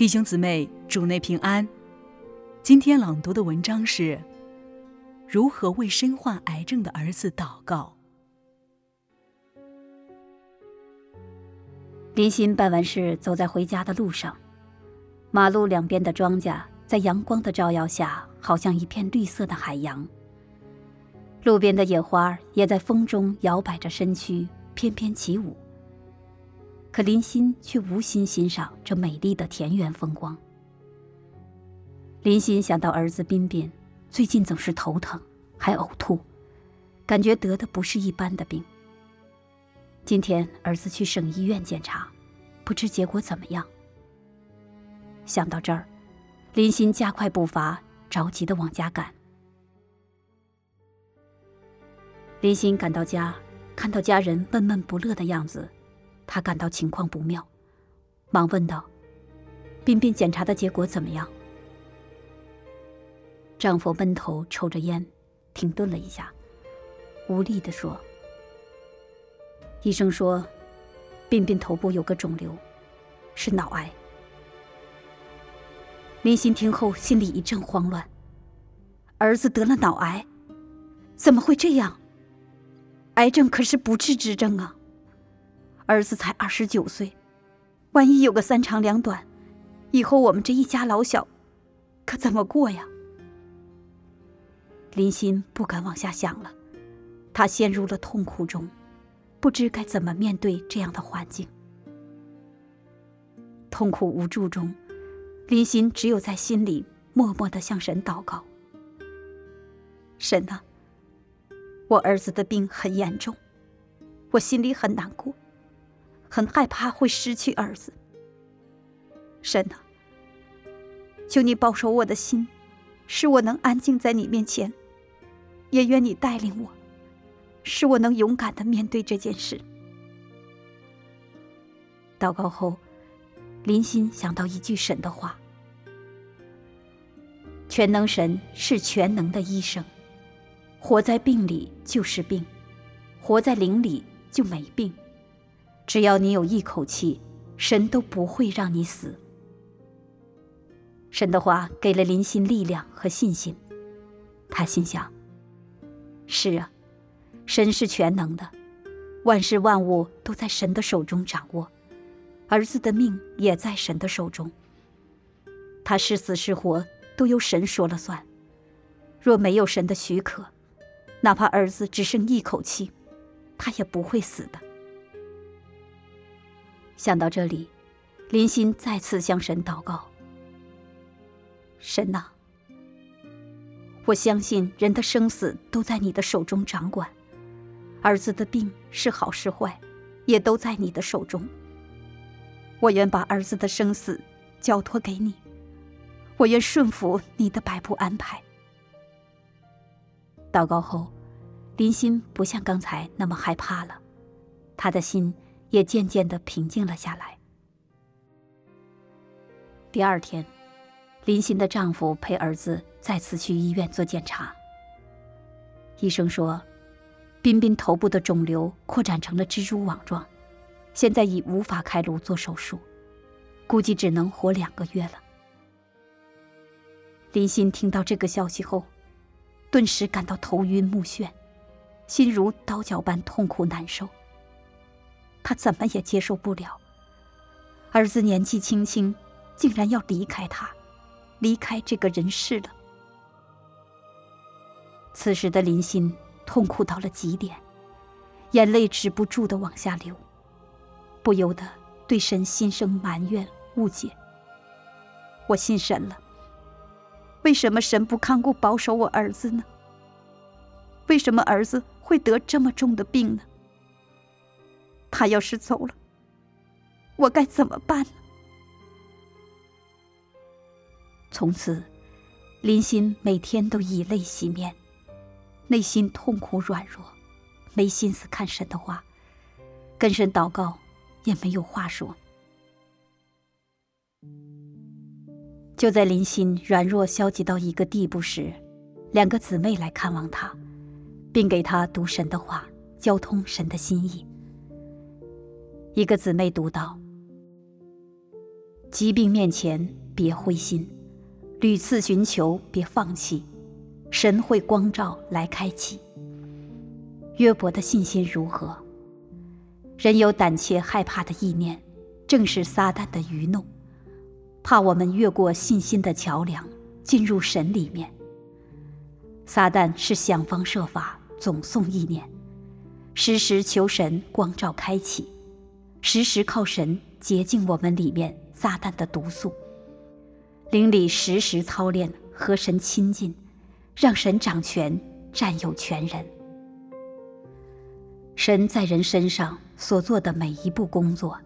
弟兄姊妹，主内平安。今天朗读的文章是：如何为身患癌症的儿子祷告。林鑫办完事，走在回家的路上，马路两边的庄稼在阳光的照耀下，好像一片绿色的海洋。路边的野花也在风中摇摆着身躯，翩翩起舞。可林鑫却无心欣赏这美丽的田园风光。林鑫想到儿子彬彬最近总是头疼，还呕吐，感觉得的不是一般的病。今天儿子去省医院检查，不知结果怎么样。想到这儿，林鑫加快步伐，着急地往家赶。林鑫赶到家，看到家人闷闷不乐的样子。她感到情况不妙，忙问道：“彬彬检查的结果怎么样？”丈夫闷头抽着烟，停顿了一下，无力地说：“医生说，彬彬头部有个肿瘤，是脑癌。”林欣听后心里一阵慌乱，儿子得了脑癌，怎么会这样？癌症可是不治之症啊！儿子才二十九岁，万一有个三长两短，以后我们这一家老小可怎么过呀？林鑫不敢往下想了，她陷入了痛苦中，不知该怎么面对这样的环境。痛苦无助中，林鑫只有在心里默默的向神祷告：“神啊，我儿子的病很严重，我心里很难过。”很害怕会失去儿子。神啊，求你保守我的心，使我能安静在你面前，也愿你带领我，使我能勇敢的面对这件事。祷告后，林欣想到一句神的话：“全能神是全能的医生，活在病里就是病，活在灵里就没病。”只要你有一口气，神都不会让你死。神的话给了林鑫力量和信心，他心想：是啊，神是全能的，万事万物都在神的手中掌握，儿子的命也在神的手中。他是死是活都由神说了算，若没有神的许可，哪怕儿子只剩一口气，他也不会死的。想到这里，林心再次向神祷告：“神呐，我相信人的生死都在你的手中掌管，儿子的病是好是坏，也都在你的手中。我愿把儿子的生死交托给你，我愿顺服你的摆布安排。”祷告后，林心不像刚才那么害怕了，他的心。也渐渐地平静了下来。第二天，林欣的丈夫陪儿子再次去医院做检查。医生说，彬彬头部的肿瘤扩展成了蜘蛛网状，现在已无法开颅做手术，估计只能活两个月了。林欣听到这个消息后，顿时感到头晕目眩，心如刀绞般痛苦难受。他怎么也接受不了，儿子年纪轻轻，竟然要离开他，离开这个人世了。此时的林鑫痛苦到了极点，眼泪止不住的往下流，不由得对神心生埋怨误解。我信神了，为什么神不看顾保守我儿子呢？为什么儿子会得这么重的病呢？他要是走了，我该怎么办呢？从此，林鑫每天都以泪洗面，内心痛苦软弱，没心思看神的话，跟神祷告也没有话说。就在林鑫软弱消极到一个地步时，两个姊妹来看望他，并给他读神的话，交通神的心意。一个姊妹读道：“疾病面前别灰心，屡次寻求别放弃，神会光照来开启。约伯的信心如何？人有胆怯害怕的意念，正是撒旦的愚弄，怕我们越过信心的桥梁，进入神里面。撒旦是想方设法总送意念，时时求神光照开启，时时靠神洁净我们里面撒旦的毒素。灵里时时操练和神亲近，让神掌权，占有全人。神在人身上所做的每一步工作，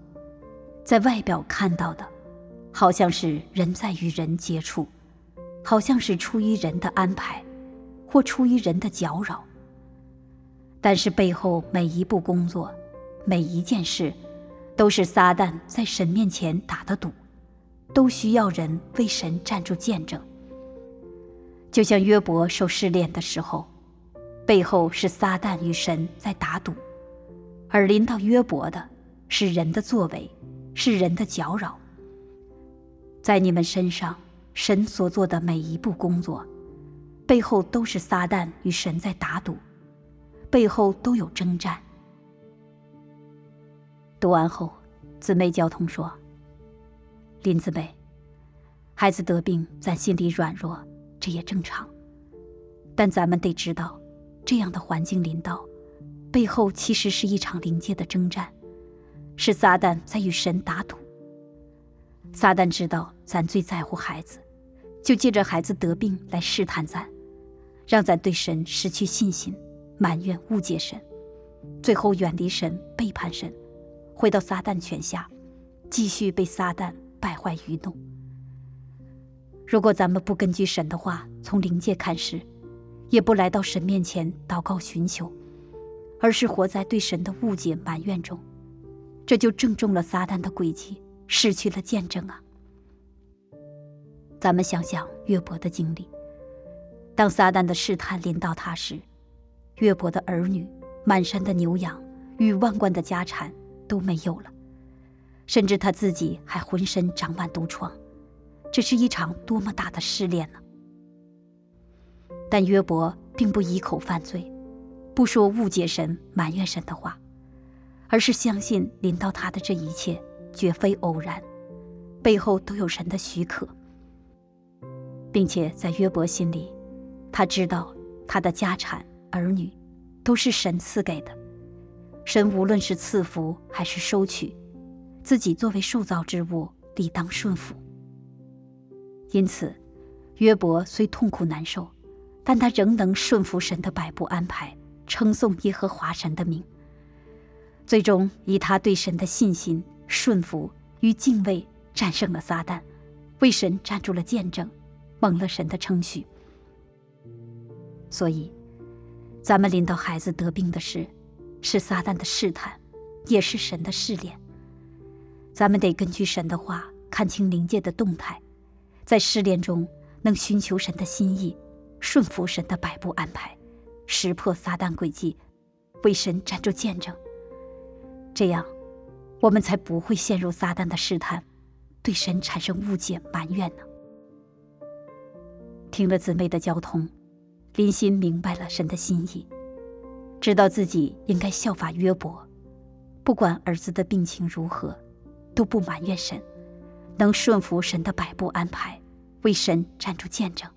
在外表看到的，好像是人在与人接触，好像是出于人的安排。或出于人的搅扰，但是背后每一步工作，每一件事，都是撒旦在神面前打的赌，都需要人为神站住见证。就像约伯受试炼的时候，背后是撒旦与神在打赌，而临到约伯的是人的作为，是人的搅扰。在你们身上，神所做的每一步工作。背后都是撒旦与神在打赌，背后都有征战。读完后，姊妹交通说：“林姊妹，孩子得病，咱心里软弱，这也正常。但咱们得知道，这样的环境临到，背后其实是一场灵界的征战，是撒旦在与神打赌。撒旦知道咱最在乎孩子，就借着孩子得病来试探咱。”让咱对神失去信心，埋怨误解神，最后远离神，背叛神，回到撒旦权下，继续被撒旦败坏愚弄。如果咱们不根据神的话从灵界看事，也不来到神面前祷告寻求，而是活在对神的误解埋怨中，这就正中了撒旦的诡计，失去了见证啊！咱们想想约伯的经历。当撒旦的试探临到他时，约伯的儿女、满山的牛羊与万贯的家产都没有了，甚至他自己还浑身长满毒疮，这是一场多么大的试炼呢？但约伯并不以口犯罪，不说误解神、埋怨神的话，而是相信临到他的这一切绝非偶然，背后都有神的许可，并且在约伯心里。他知道，他的家产儿女都是神赐给的，神无论是赐福还是收取，自己作为受造之物，理当顺服。因此，约伯虽痛苦难受，但他仍能顺服神的摆布安排，称颂耶和华神的名。最终，以他对神的信心、顺服与敬畏，战胜了撒旦，为神站住了见证，蒙了神的称许。所以，咱们临到孩子得病的事，是撒旦的试探，也是神的试炼。咱们得根据神的话，看清灵界的动态，在试炼中能寻求神的心意，顺服神的摆布安排，识破撒旦诡计，为神站住见证。这样，我们才不会陷入撒旦的试探，对神产生误解埋怨呢。听了姊妹的交通。林心明白了神的心意，知道自己应该效法约伯，不管儿子的病情如何，都不埋怨神，能顺服神的摆布安排，为神站住见证。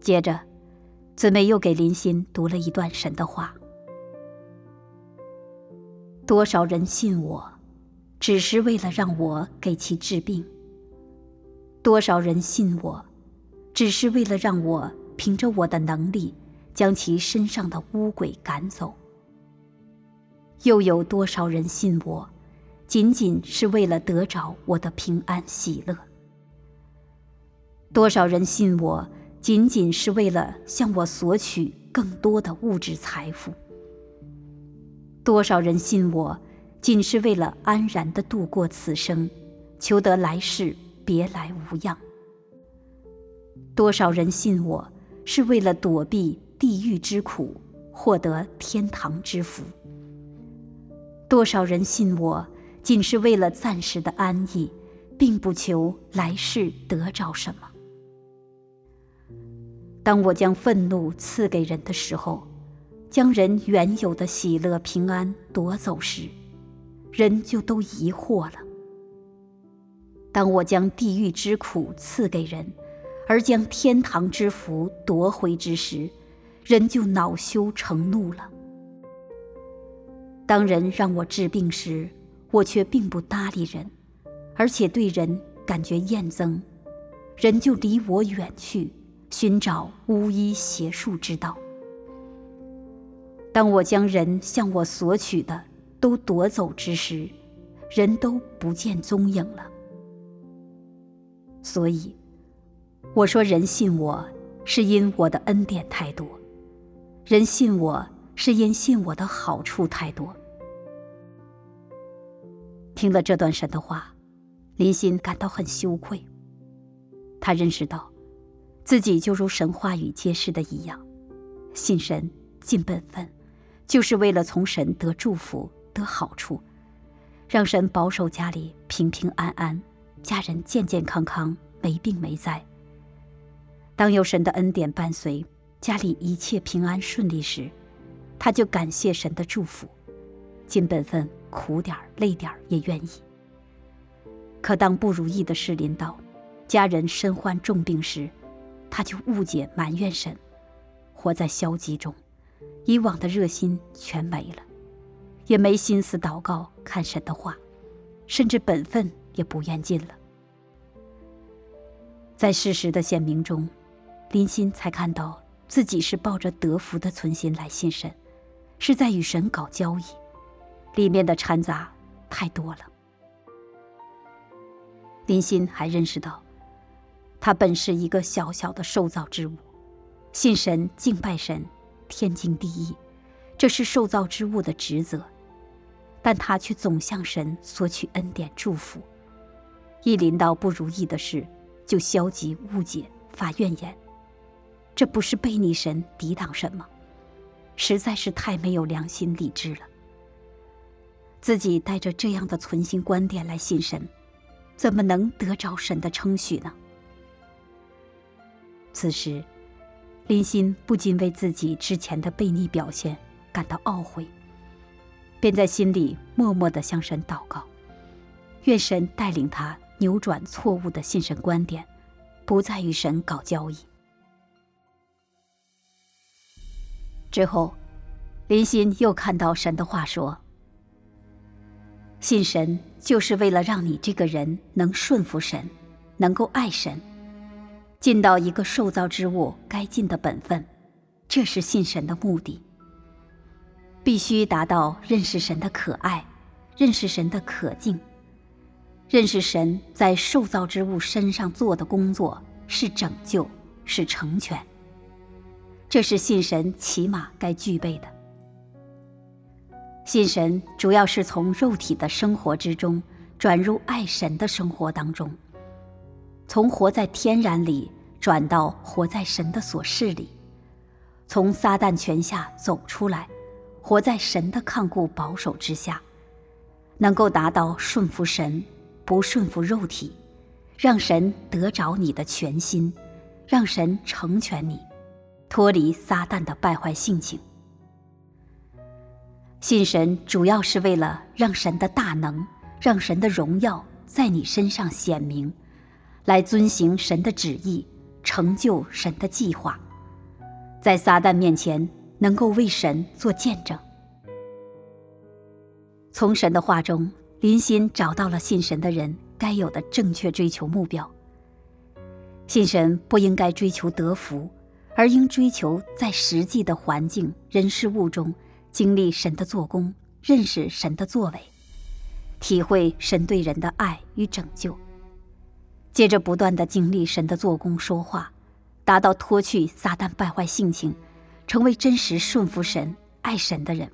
接着，姊妹又给林心读了一段神的话：多少人信我，只是为了让我给其治病。多少人信我，只是为了让我凭着我的能力将其身上的污鬼赶走。又有多少人信我，仅仅是为了得着我的平安喜乐？多少人信我，仅仅是为了向我索取更多的物质财富？多少人信我，仅是为了安然地度过此生，求得来世？别来无恙。多少人信我，是为了躲避地狱之苦，获得天堂之福？多少人信我，仅是为了暂时的安逸，并不求来世得着什么。当我将愤怒赐给人的时候，将人原有的喜乐平安夺走时，人就都疑惑了。当我将地狱之苦赐给人，而将天堂之福夺回之时，人就恼羞成怒了。当人让我治病时，我却并不搭理人，而且对人感觉厌憎，人就离我远去。寻找巫医邪术之道。当我将人向我索取的都夺走之时，人都不见踪影了。所以，我说人信我是因我的恩典太多，人信我是因信我的好处太多。听了这段神的话，林欣感到很羞愧。他认识到。自己就如神话语揭示的一样，信神尽本分，就是为了从神得祝福、得好处，让神保守家里平平安安，家人健健康康、没病没灾。当有神的恩典伴随，家里一切平安顺利时，他就感谢神的祝福，尽本分，苦点儿、累点儿也愿意。可当不如意的事临到，家人身患重病时，他就误解埋怨神，活在消极中，以往的热心全没了，也没心思祷告看神的话，甚至本分也不愿尽了。在事实的显明中，林欣才看到自己是抱着得福的存心来信神，是在与神搞交易，里面的掺杂太多了。林欣还认识到。他本是一个小小的受造之物，信神、敬拜神，天经地义，这是受造之物的职责。但他却总向神索取恩典祝福，一临到不如意的事，就消极误解、发怨言。这不是悖逆神、抵挡神吗？实在是太没有良心、理智了。自己带着这样的存心观点来信神，怎么能得着神的称许呢？此时，林欣不禁为自己之前的悖逆表现感到懊悔，便在心里默默地向神祷告，愿神带领他扭转错误的信神观点，不再与神搞交易。之后，林欣又看到神的话说：“信神就是为了让你这个人能顺服神，能够爱神。”尽到一个受造之物该尽的本分，这是信神的目的。必须达到认识神的可爱，认识神的可敬，认识神在受造之物身上做的工作是拯救，是成全。这是信神起码该具备的。信神主要是从肉体的生活之中转入爱神的生活当中。从活在天然里转到活在神的所事里，从撒旦权下走出来，活在神的看顾保守之下，能够达到顺服神，不顺服肉体，让神得着你的全心，让神成全你，脱离撒旦的败坏性情。信神主要是为了让神的大能，让神的荣耀在你身上显明。来遵行神的旨意，成就神的计划，在撒旦面前能够为神做见证。从神的话中，林欣找到了信神的人该有的正确追求目标。信神不应该追求得福，而应追求在实际的环境、人事物中经历神的做工，认识神的作为，体会神对人的爱与拯救。接着不断的经历神的做工说话，达到脱去撒旦败坏性情，成为真实顺服神、爱神的人，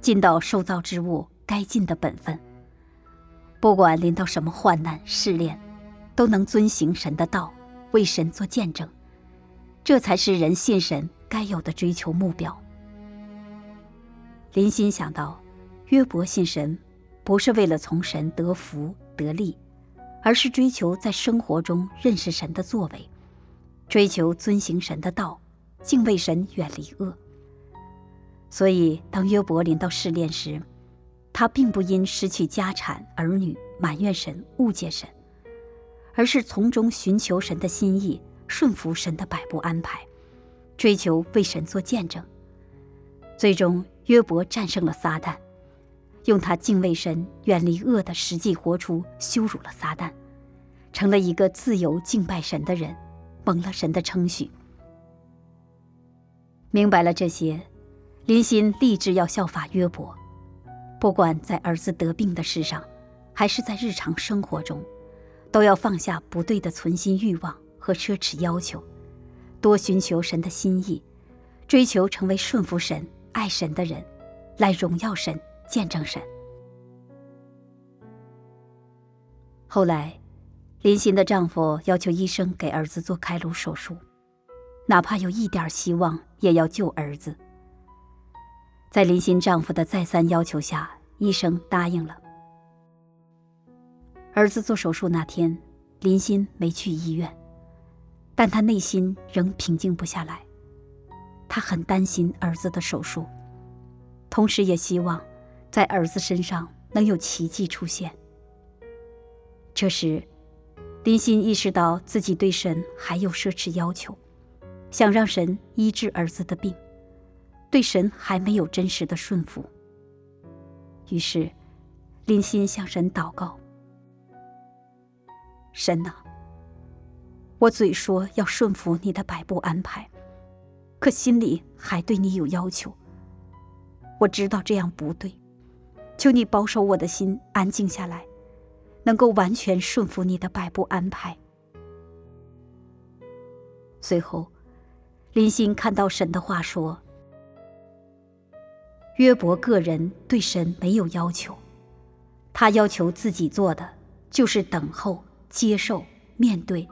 尽到受造之物该尽的本分。不管临到什么患难试炼，都能遵行神的道，为神做见证。这才是人信神该有的追求目标。林心想到，约伯信神，不是为了从神得福得利，而是追求在生活中认识神的作为，追求遵行神的道，敬畏神，远离恶。所以，当约伯临到试炼时，他并不因失去家产儿女埋怨神、误解神，而是从中寻求神的心意，顺服神的摆布安排，追求为神做见证。最终，约伯战胜了撒旦，用他敬畏神、远离恶的实际活出羞辱了撒旦，成了一个自由敬拜神的人，蒙了神的称许。明白了这些。林心立志要效法约伯，不管在儿子得病的事上，还是在日常生活中，都要放下不对的存心欲望和奢侈要求，多寻求神的心意，追求成为顺服神、爱神的人，来荣耀神、见证神。后来，林心的丈夫要求医生给儿子做开颅手术，哪怕有一点希望，也要救儿子。在林心丈夫的再三要求下，医生答应了。儿子做手术那天，林心没去医院，但他内心仍平静不下来。他很担心儿子的手术，同时也希望在儿子身上能有奇迹出现。这时，林心意识到自己对神还有奢侈要求，想让神医治儿子的病。对神还没有真实的顺服，于是林心向神祷告：“神呐，我嘴说要顺服你的摆布安排，可心里还对你有要求。我知道这样不对，求你保守我的心安静下来，能够完全顺服你的摆布安排。”随后，林欣看到神的话说。约伯个人对神没有要求，他要求自己做的就是等候、接受、面对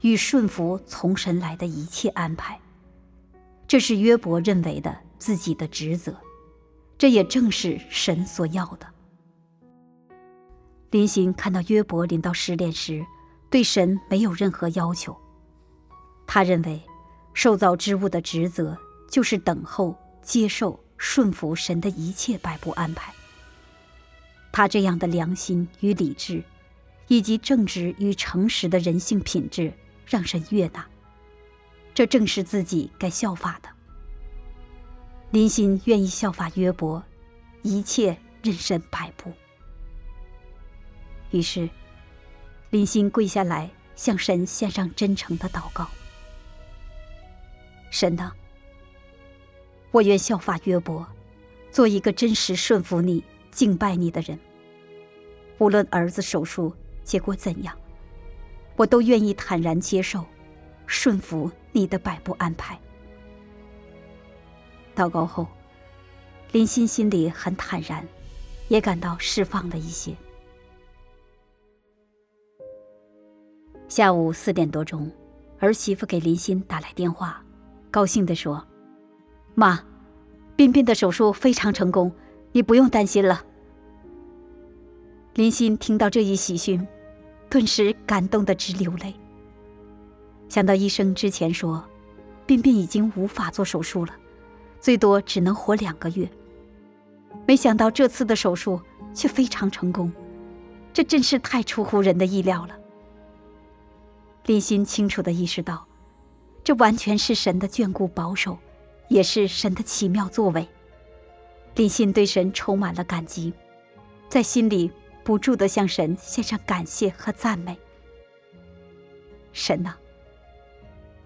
与顺服从神来的一切安排。这是约伯认为的自己的职责，这也正是神所要的。林行看到约伯临到失恋时，对神没有任何要求，他认为受造之物的职责就是等候、接受。顺服神的一切摆布安排。他这样的良心与理智，以及正直与诚实的人性品质，让神悦纳。这正是自己该效法的。林心愿意效法约伯，一切任神摆布。于是，林心跪下来向神献上真诚的祷告：“神呐！”我愿效法约伯，做一个真实顺服你、敬拜你的人。无论儿子手术结果怎样，我都愿意坦然接受，顺服你的摆布安排。祷告后，林心心里很坦然，也感到释放了一些。下午四点多钟，儿媳妇给林心打来电话，高兴地说。妈，彬彬的手术非常成功，你不用担心了。林心听到这一喜讯，顿时感动得直流泪。想到医生之前说，彬彬已经无法做手术了，最多只能活两个月，没想到这次的手术却非常成功，这真是太出乎人的意料了。林心清楚地意识到，这完全是神的眷顾保守。也是神的奇妙作为，林心对神充满了感激，在心里不住的向神献上感谢和赞美。神呐，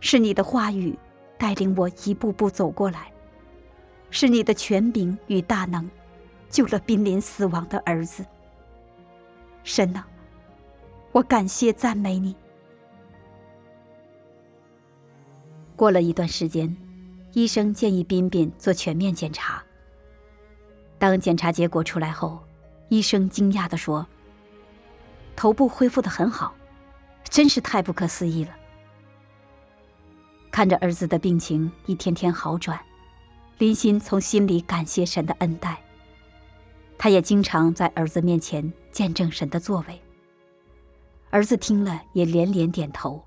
是你的话语带领我一步步走过来，是你的权柄与大能救了濒临死亡的儿子。神呐，我感谢赞美你。过了一段时间。医生建议彬彬做全面检查。当检查结果出来后，医生惊讶地说：“头部恢复得很好，真是太不可思议了。”看着儿子的病情一天天好转，林心从心里感谢神的恩待。他也经常在儿子面前见证神的作为。儿子听了也连连点头，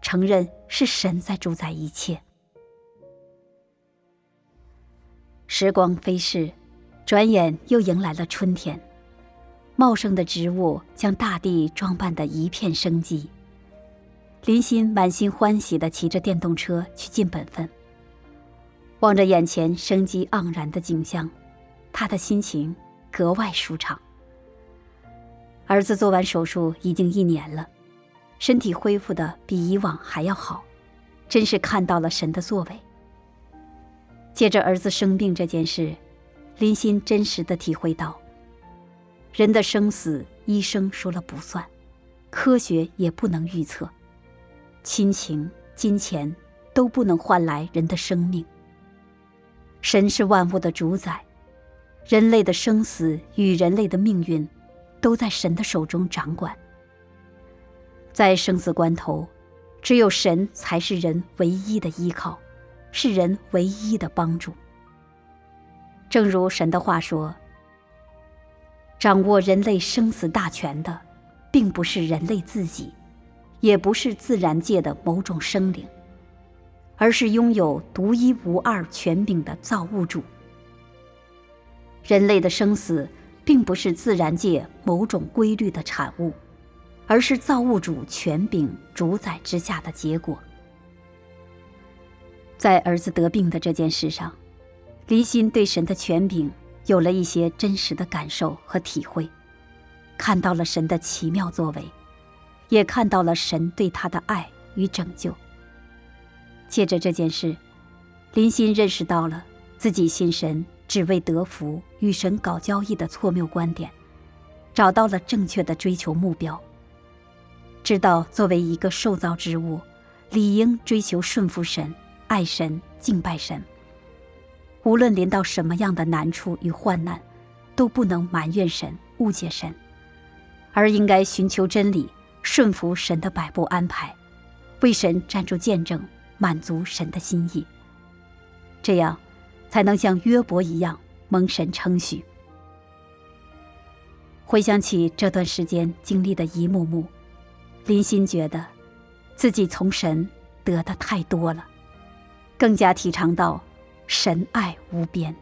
承认是神在主宰一切。时光飞逝，转眼又迎来了春天，茂盛的植物将大地装扮得一片生机。林欣满心欢喜地骑着电动车去尽本分，望着眼前生机盎然的景象，他的心情格外舒畅。儿子做完手术已经一年了，身体恢复得比以往还要好，真是看到了神的作为。借着儿子生病这件事，林欣真实地体会到，人的生死医生说了不算，科学也不能预测。亲情、金钱都不能换来人的生命。神是万物的主宰，人类的生死与人类的命运，都在神的手中掌管。在生死关头，只有神才是人唯一的依靠，是人唯一的帮助。正如神的话说：“掌握人类生死大权的，并不是人类自己。”也不是自然界的某种生灵，而是拥有独一无二权柄的造物主。人类的生死并不是自然界某种规律的产物，而是造物主权柄主宰之下的结果。在儿子得病的这件事上，林心对神的权柄有了一些真实的感受和体会，看到了神的奇妙作为。也看到了神对他的爱与拯救。借着这件事，林欣认识到了自己信神只为得福、与神搞交易的错谬观点，找到了正确的追求目标。知道作为一个受造之物，理应追求顺服神、爱神、敬拜神。无论临到什么样的难处与患难，都不能埋怨神、误解神，而应该寻求真理。顺服神的摆布安排，为神站住见证，满足神的心意。这样，才能像约伯一样蒙神称许。回想起这段时间经历的一幕幕，林欣觉得，自己从神得的太多了，更加体尝到神爱无边。